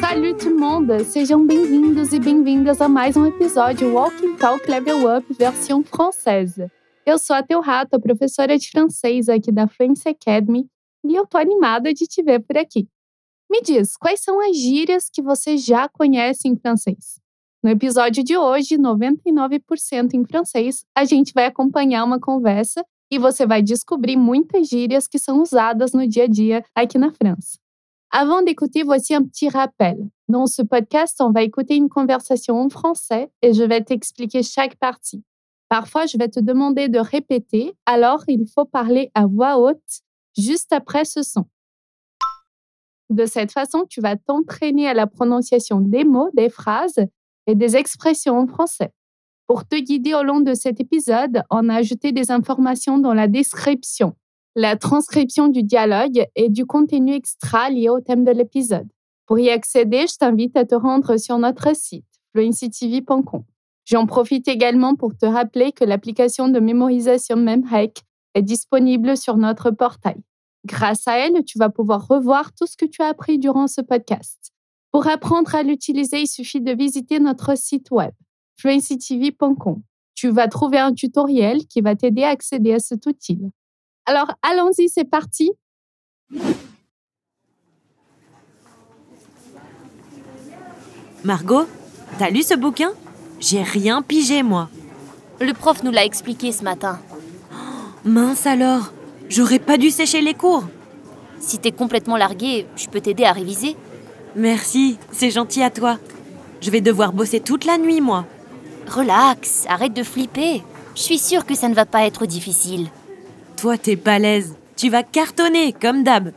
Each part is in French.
Salut tout le monde, sejam bem-vindos e bem-vindas a mais um episódio Walking Talk Level Up versão française. Eu sou a Teu Rato, professora de francês aqui da Fluency Academy, e eu tô animada de te ver por aqui. Me diz, quais são as gírias que você já conhece em francês? No episódio de hoje, 99% em francês, a gente vai acompanhar uma conversa e você vai descobrir muitas gírias que são usadas no dia a dia aqui na França. Avant d'écouter, voici un petit rappel. Dans ce podcast, on va écouter une conversation en français et je vais t'expliquer chaque partie. Parfois, je vais te demander de répéter, alors il faut parler à voix haute juste après ce son. De cette façon, tu vas t'entraîner à la prononciation des mots, des phrases et des expressions en français. Pour te guider au long de cet épisode, on a ajouté des informations dans la description, la transcription du dialogue et du contenu extra lié au thème de l'épisode. Pour y accéder, je t'invite à te rendre sur notre site fluencytv.com. J'en profite également pour te rappeler que l'application de mémorisation MemHack est disponible sur notre portail. Grâce à elle, tu vas pouvoir revoir tout ce que tu as appris durant ce podcast. Pour apprendre à l'utiliser, il suffit de visiter notre site web fluencytv.com. Tu vas trouver un tutoriel qui va t'aider à accéder à cet outil. Alors, allons-y, c'est parti. Margot, t'as lu ce bouquin? J'ai rien pigé, moi. Le prof nous l'a expliqué ce matin. Mince alors, j'aurais pas dû sécher les cours. Si t'es complètement largué, je peux t'aider à réviser. Merci, c'est gentil à toi. Je vais devoir bosser toute la nuit, moi. Relax, arrête de flipper. Je suis sûre que ça ne va pas être difficile. Toi, t'es balèze. Tu vas cartonner, comme d'hab.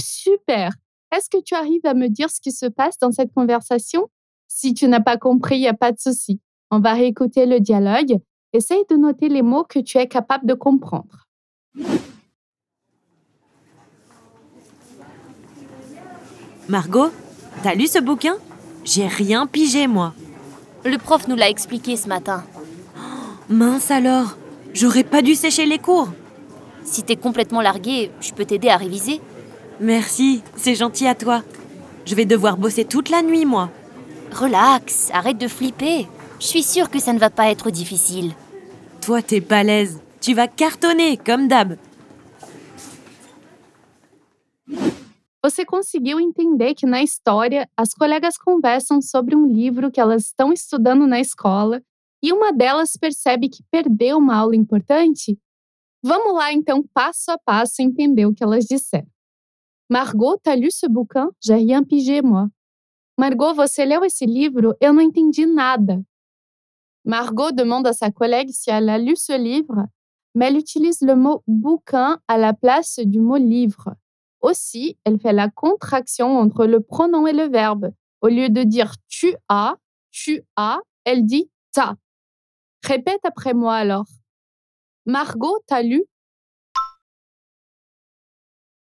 Super. Est-ce que tu arrives à me dire ce qui se passe dans cette conversation? Si tu n'as pas compris, il n'y a pas de souci. On va réécouter le dialogue. Essaye de noter les mots que tu es capable de comprendre. Margot, t'as lu ce bouquin? J'ai rien pigé, moi. Le prof nous l'a expliqué ce matin. Mince alors, j'aurais pas dû sécher les cours. Si t'es complètement largué, je peux t'aider à réviser. Merci, c'est gentil à toi. Je vais devoir bosser toute la nuit, moi. Relax, arrête de flipper. Je suis sûre que ça ne va pas être difficile. Toi, t'es balèze. Tu vas cartonner, comme d'hab. Você conseguiu entender que na história as colegas conversam sobre um livro que elas estão estudando na escola e uma delas percebe que perdeu uma aula importante? Vamos lá então, passo a passo, entender o que elas disseram. Margot, t'as lu ce bouquin? J'ai rien pigé, moi. Margot, você leu esse livro? Eu não entendi nada. Margot demande à sa collègue si elle a lu ce livre, mais elle utilise le mot bouquin à la place du mot livre. Aussi, elle fait la contraction entre le pronom et le verbe. Au lieu de dire tu as, tu as, elle dit t'as. Répète après moi alors. Margot, t'as lu?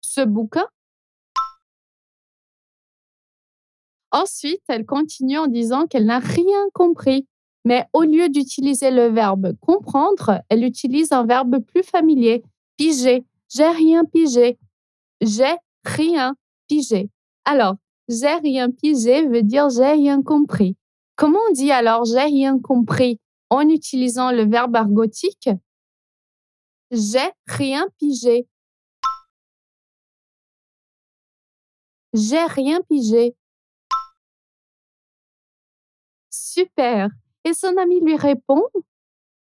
Ce bouquin? Ensuite, elle continue en disant qu'elle n'a rien compris. Mais au lieu d'utiliser le verbe comprendre, elle utilise un verbe plus familier, piger. J'ai rien pigé. J'ai rien pigé. Alors, j'ai rien pigé veut dire j'ai rien compris. Comment on dit alors j'ai rien compris en utilisant le verbe argotique? J'ai rien pigé. J'ai rien pigé. Super. Et son ami lui répond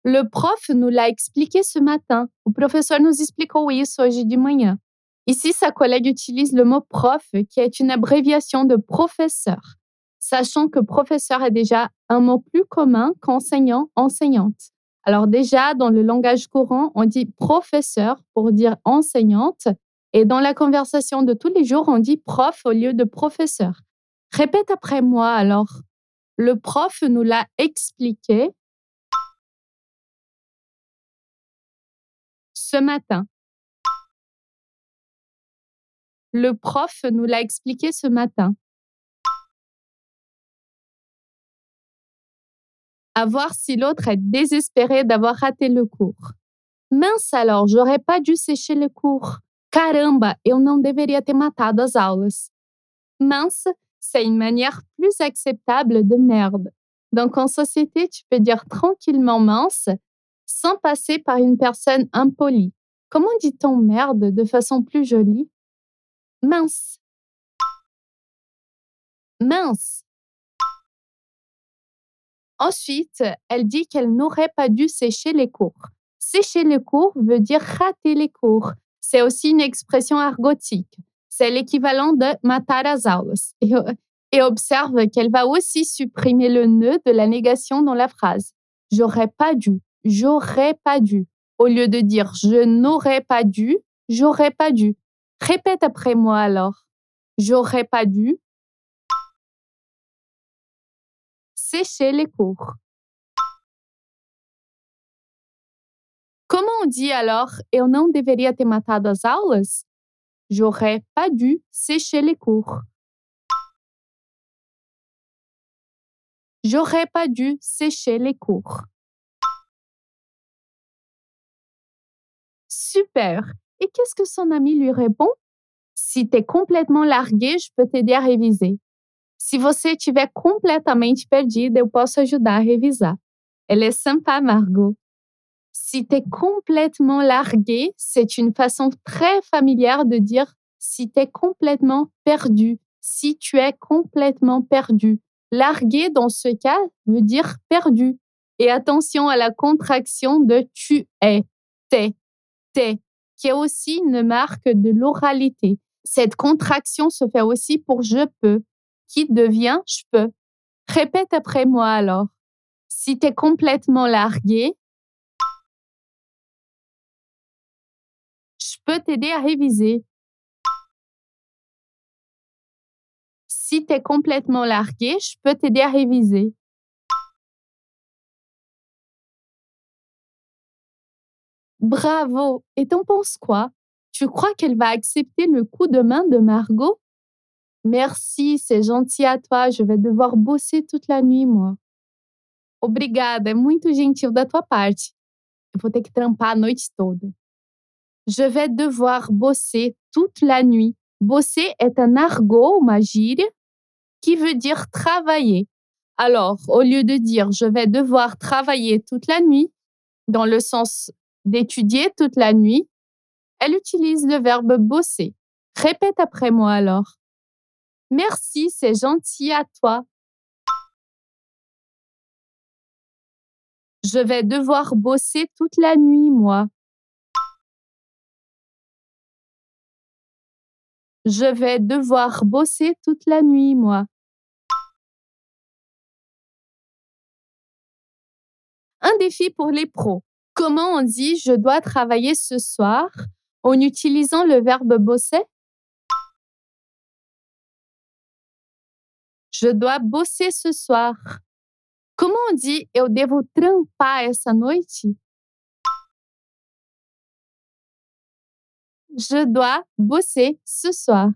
Le prof nous l'a expliqué ce matin. O professeur nos explicou isso hoje de manhã. Ici, sa collègue utilise le mot prof, qui est une abréviation de professeur, sachant que professeur est déjà un mot plus commun qu'enseignant, enseignante. Alors déjà, dans le langage courant, on dit professeur pour dire enseignante, et dans la conversation de tous les jours, on dit prof au lieu de professeur. Répète après moi alors. Le prof nous l'a expliqué ce matin. Le prof nous l'a expliqué ce matin. À voir si l'autre est désespéré d'avoir raté le cours. Mince alors, j'aurais pas dû sécher les cours. Caramba, eu não deveria ter matado as aulas. Mince, c'est une manière plus acceptable de merde. Donc en société, tu peux dire tranquillement mince sans passer par une personne impolie. Comment dit-on merde de façon plus jolie? Mince. Mince. Ensuite, elle dit qu'elle n'aurait pas dû sécher les cours. Sécher les cours veut dire rater les cours. C'est aussi une expression argotique. C'est l'équivalent de matar. Et, et observe qu'elle va aussi supprimer le nœud de la négation dans la phrase. J'aurais pas dû. J'aurais pas dû. Au lieu de dire je n'aurais pas dû, j'aurais pas dû. Répète après moi alors. J'aurais pas dû. Sécher les cours. Comment on dit alors eu não deveria ter matado as aulas? J'aurais pas dû sécher les cours. J'aurais pas dû sécher les cours. Super. Et qu'est-ce que son ami lui répond? Si t'es complètement largué, je peux t'aider à réviser. Se você estiver completamente perdida, eu posso ajudar a revisar. Elle est sympa, Margot. Si t'es complètement largué, c'est une façon très familière de dire si t'es complètement perdu, si tu es complètement perdu. Largué, dans ce cas, veut dire perdu. Et attention à la contraction de tu es, t'es, t'es, qui est aussi une marque de l'oralité. Cette contraction se fait aussi pour je peux, qui devient je peux. Répète après moi alors. Si t'es complètement largué, je peux t'aider à réviser. Si t'es complètement largué, je peux t'aider à réviser. Bravo. Et t'en penses quoi? Tu crois qu'elle va accepter le coup de main de Margot? Merci, c'est gentil à toi. Je vais devoir bosser toute la nuit, moi. Obrigada, é muito gentil da tua parte. Vou ter que trampar noite toda. Je vais devoir bosser toute la nuit. Bosser est un argot, uma gíria, qui veut dire travailler. Alors, au lieu de dire je vais devoir travailler toute la nuit, dans le sens d'étudier toute la nuit, elle utilise le verbe bosser. Répète après moi alors. Merci, c'est gentil à toi. Je vais devoir bosser toute la nuit, moi. Je vais devoir bosser toute la nuit, moi. Un défi pour les pros. Comment on dit je dois travailler ce soir en utilisant le verbe bosser? Je dois bosser ce soir. Comment on dit eu devo trampar essa noite? Je dois bosser ce soir.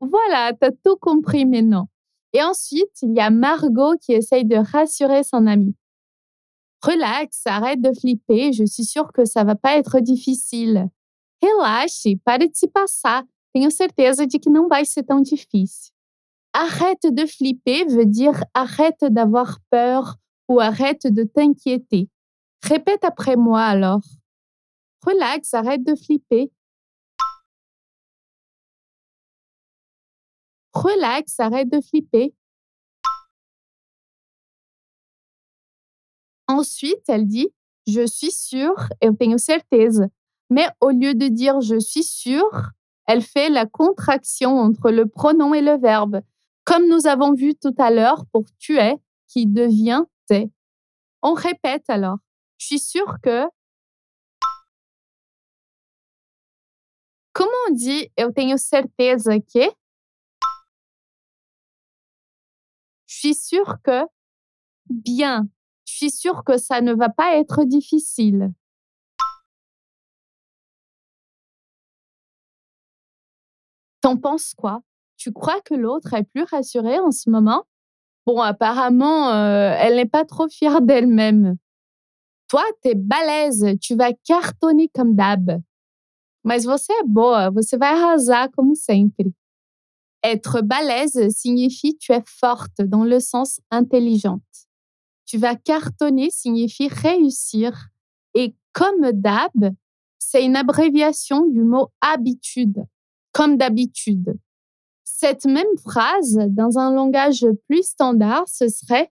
Voilà, t'as tout compris maintenant. Et ensuite, il y a Margot qui essaye de rassurer son amie. Relax, arrête de flipper, je suis sûre que ça va pas être difficile. Relaxe, pare de se passar, tenho certeza de que não vai ser tão difícil. Arrête de flipper veut dire arrête d'avoir peur ou arrête de t'inquiéter. Répète après moi alors. Relax, arrête de flipper. Relax, arrête de flipper. Ensuite, elle dit je suis sûre, eu tenho certeza. Mais au lieu de dire je suis sûre, elle fait la contraction entre le pronom et le verbe, comme nous avons vu tout à l'heure pour tu es, qui devient t'es. On répète alors. Je suis sûre que. Comment on dit eu tenho certeza que? Je suis sûre que. Bien. Suis sûre que ça ne va pas être difficile. T'en penses quoi? Tu crois que l'autre est plus rassurée en ce moment? Bon, apparemment, euh, elle n'est pas trop fière d'elle-même. Toi, t'es balèze, tu vas cartonner comme d'hab. Mas você é boa, você vai arrasar como sempre. Être balèze signifie tu es forte dans le sens intelligente. Tu vas cartonner signifie réussir. Et comme d'hab, c'est une abréviation du mot habitude, comme d'habitude. Cette même phrase, dans un langage plus standard, ce serait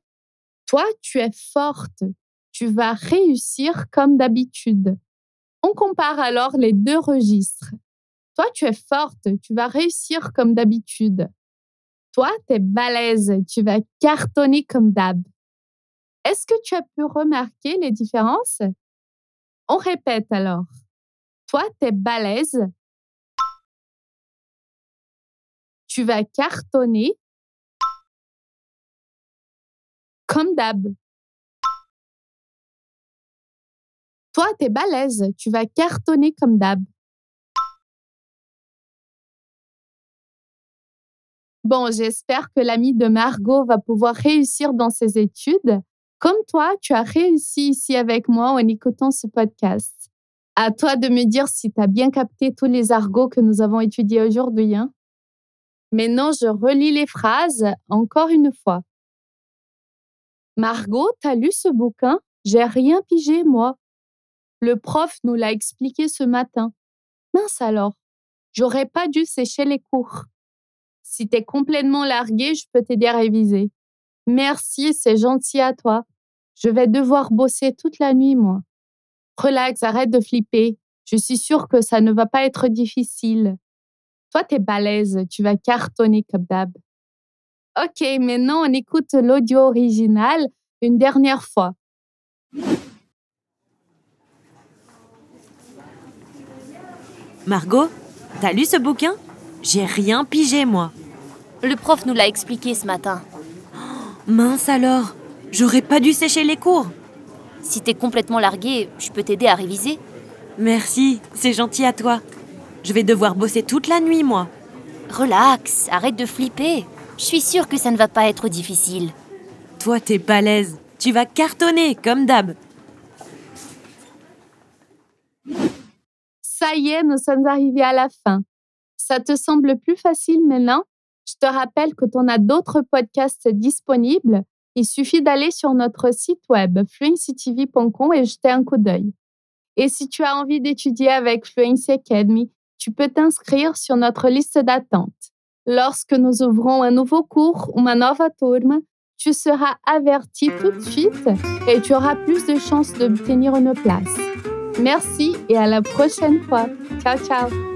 Toi, tu es forte, tu vas réussir comme d'habitude. On compare alors les deux registres. Toi, tu es forte, tu vas réussir comme d'habitude. Toi, tu es balèze, tu vas cartonner comme d'hab. Est-ce que tu as pu remarquer les différences? On répète alors. Toi, tu es balèze, tu vas cartonner comme d'hab. Toi, t'es balèze, tu vas cartonner comme d'hab. Bon, j'espère que l'ami de Margot va pouvoir réussir dans ses études, comme toi, tu as réussi ici avec moi en écoutant ce podcast. À toi de me dire si tu as bien capté tous les argots que nous avons étudiés aujourd'hui. Hein? Maintenant, je relis les phrases encore une fois. Margot, t'as lu ce bouquin? J'ai rien pigé, moi. Le prof nous l'a expliqué ce matin. Mince alors, j'aurais pas dû sécher les cours. Si t'es complètement largué, je peux t'aider à réviser. Merci, c'est gentil à toi. Je vais devoir bosser toute la nuit, moi. Relax, arrête de flipper. Je suis sûre que ça ne va pas être difficile. Toi, t'es balèze, tu vas cartonner comme d'hab. Ok, maintenant on écoute l'audio original une dernière fois. Margot, t'as lu ce bouquin? J'ai rien pigé, moi. Le prof nous l'a expliqué ce matin. mince alors, j'aurais pas dû sécher les cours. Si t'es complètement largué, je peux t'aider à réviser. Merci, c'est gentil à toi. Je vais devoir bosser toute la nuit, moi. Relax, arrête de flipper. Je suis sûre que ça ne va pas être difficile. Toi, t'es balèze. Tu vas cartonner, comme d'hab. Ça y est, nous sommes arrivés à la fin. Ça te semble plus facile maintenant? Je te rappelle que tu en as d'autres podcasts disponibles. Il suffit d'aller sur notre site web fluencytv.com et jeter un coup d'œil. Et si tu as envie d'étudier avec Fluency Academy, tu peux t'inscrire sur notre liste d'attente. Lorsque nous ouvrons un nouveau cours ou une nouvelle turma, tu seras averti tout de suite et tu auras plus de chances d'obtenir une place. Merci et à la prochaine fois. Ciao, ciao.